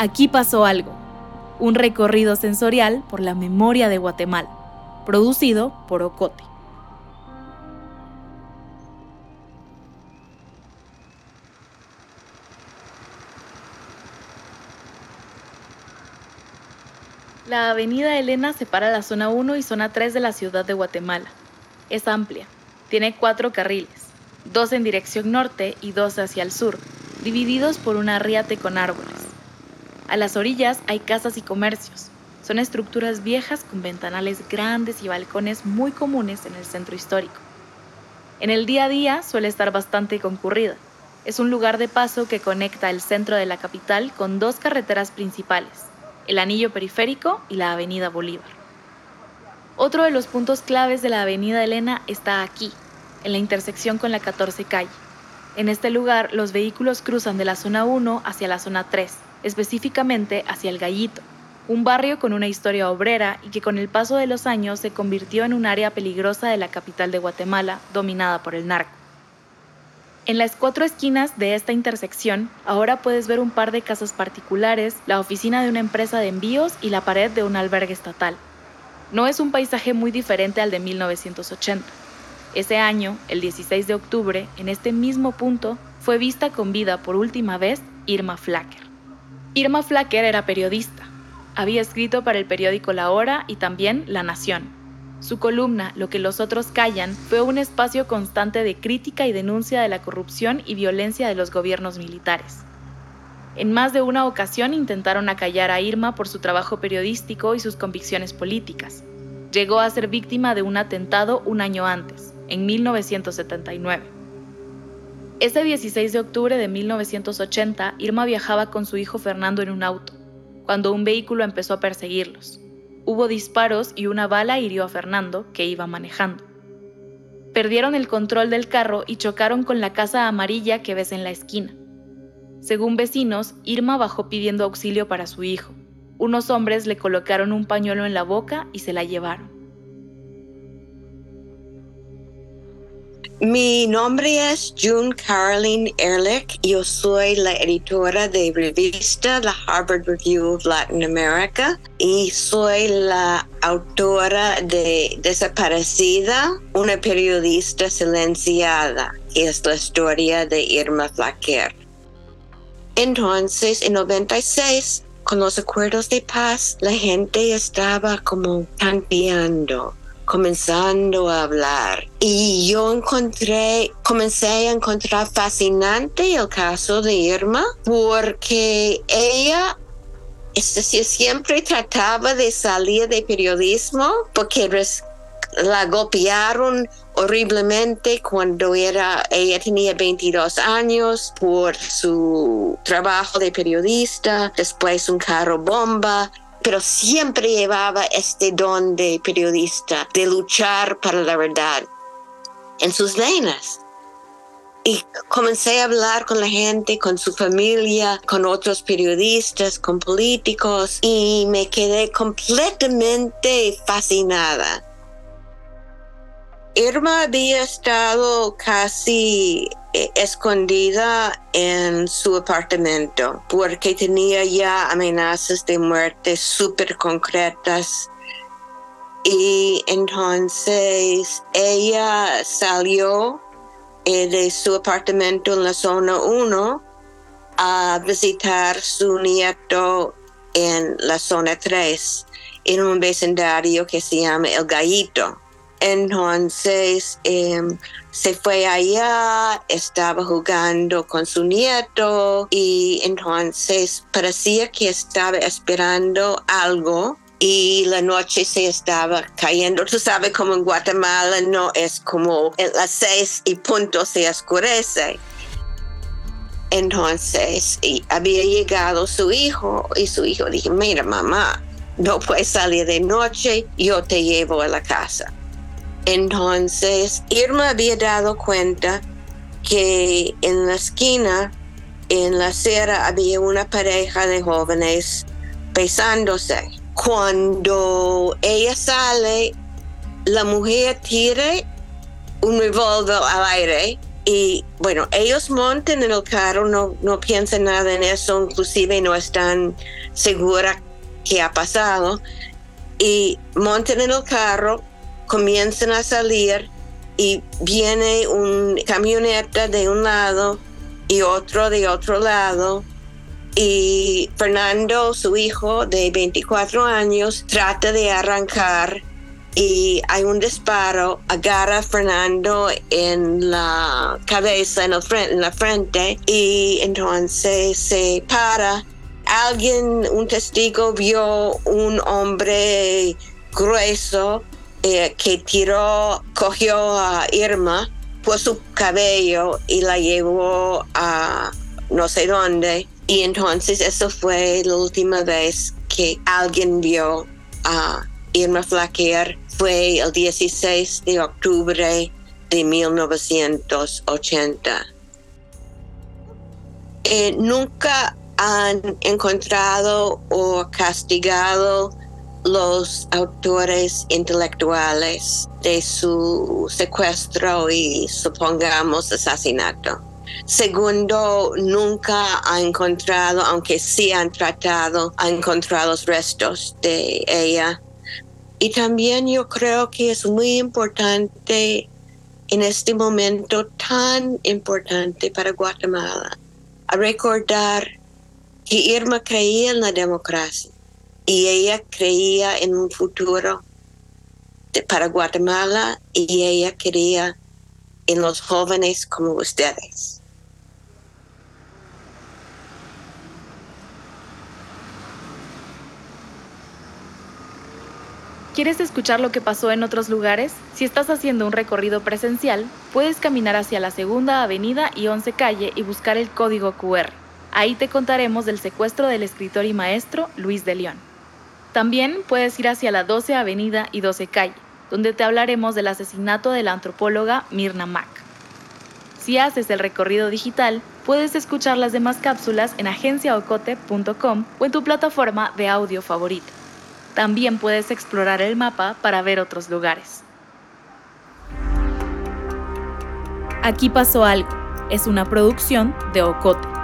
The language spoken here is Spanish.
Aquí pasó algo, un recorrido sensorial por la memoria de Guatemala, producido por Ocote. La avenida Elena separa la zona 1 y zona 3 de la ciudad de Guatemala. Es amplia, tiene cuatro carriles, dos en dirección norte y dos hacia el sur, divididos por un arriate con árboles. A las orillas hay casas y comercios. Son estructuras viejas con ventanales grandes y balcones muy comunes en el centro histórico. En el día a día suele estar bastante concurrida. Es un lugar de paso que conecta el centro de la capital con dos carreteras principales, el anillo periférico y la avenida Bolívar. Otro de los puntos claves de la avenida Elena está aquí, en la intersección con la 14 calle. En este lugar los vehículos cruzan de la zona 1 hacia la zona 3, específicamente hacia el Gallito, un barrio con una historia obrera y que con el paso de los años se convirtió en un área peligrosa de la capital de Guatemala, dominada por el narco. En las cuatro esquinas de esta intersección, ahora puedes ver un par de casas particulares, la oficina de una empresa de envíos y la pared de un albergue estatal. No es un paisaje muy diferente al de 1980. Ese año, el 16 de octubre, en este mismo punto, fue vista con vida por última vez Irma Flacker. Irma Flacker era periodista. Había escrito para el periódico La Hora y también La Nación su columna, Lo que los otros callan, fue un espacio constante de crítica y denuncia de la corrupción y violencia de los gobiernos militares. En más de una ocasión intentaron acallar a Irma por su trabajo periodístico y sus convicciones políticas. Llegó a ser víctima de un atentado un año antes, en 1979. Ese 16 de octubre de 1980, Irma viajaba con su hijo Fernando en un auto, cuando un vehículo empezó a perseguirlos. Hubo disparos y una bala hirió a Fernando, que iba manejando. Perdieron el control del carro y chocaron con la casa amarilla que ves en la esquina. Según vecinos, Irma bajó pidiendo auxilio para su hijo. Unos hombres le colocaron un pañuelo en la boca y se la llevaron. Mi nombre es June Caroline Ehrlich. Yo soy la editora de revista La Harvard Review of Latin America y soy la autora de Desaparecida, una periodista silenciada, que es la historia de Irma Flaquer. Entonces, en 96, con los acuerdos de paz, la gente estaba como cambiando comenzando a hablar. Y yo encontré, comencé a encontrar fascinante el caso de Irma porque ella es decir, siempre trataba de salir de periodismo porque la golpearon horriblemente cuando era, ella tenía 22 años por su trabajo de periodista, después un carro bomba pero siempre llevaba este don de periodista, de luchar para la verdad en sus venas. Y comencé a hablar con la gente, con su familia, con otros periodistas, con políticos, y me quedé completamente fascinada. Irma había estado casi eh, escondida en su apartamento porque tenía ya amenazas de muerte súper concretas. Y entonces ella salió eh, de su apartamento en la zona 1 a visitar su nieto en la zona 3, en un vecindario que se llama El Gallito. Entonces em, se fue allá, estaba jugando con su nieto y entonces parecía que estaba esperando algo y la noche se estaba cayendo. Tú sabes como en Guatemala no es como en las seis y punto se oscurece. Entonces había llegado su hijo y su hijo dijo, mira mamá, no puedes salir de noche, yo te llevo a la casa. Entonces, Irma había dado cuenta que en la esquina, en la acera, había una pareja de jóvenes besándose. Cuando ella sale, la mujer tira un revólver al aire Y bueno, ellos montan en el carro, no, no piensan nada en eso, inclusive no están seguras qué ha pasado. Y montan en el carro, comienzan a salir y viene un camioneta de un lado y otro de otro lado. Y Fernando, su hijo de 24 años, trata de arrancar y hay un disparo, agarra a Fernando en la cabeza, en, el frente, en la frente, y entonces se para. Alguien, un testigo, vio un hombre grueso eh, que tiró, cogió a Irma por su cabello y la llevó a no sé dónde. Y entonces eso fue la última vez que alguien vio a Irma Flaquier fue el 16 de octubre de 1980. Eh, nunca han encontrado o castigado los autores intelectuales de su secuestro y supongamos asesinato. Segundo, nunca ha encontrado, aunque sí han tratado, ha encontrado los restos de ella y también yo creo que es muy importante en este momento tan importante para Guatemala recordar que Irma creía en la democracia y ella creía en un futuro para Guatemala y ella creía en los jóvenes como ustedes. ¿Quieres escuchar lo que pasó en otros lugares? Si estás haciendo un recorrido presencial, puedes caminar hacia la Segunda Avenida y 11 Calle y buscar el código QR. Ahí te contaremos del secuestro del escritor y maestro Luis de León. También puedes ir hacia la 12 Avenida y 12 Calle, donde te hablaremos del asesinato de la antropóloga Mirna Mack. Si haces el recorrido digital, puedes escuchar las demás cápsulas en agenciaocote.com o en tu plataforma de audio favorita. También puedes explorar el mapa para ver otros lugares. Aquí pasó algo. Es una producción de Ocote.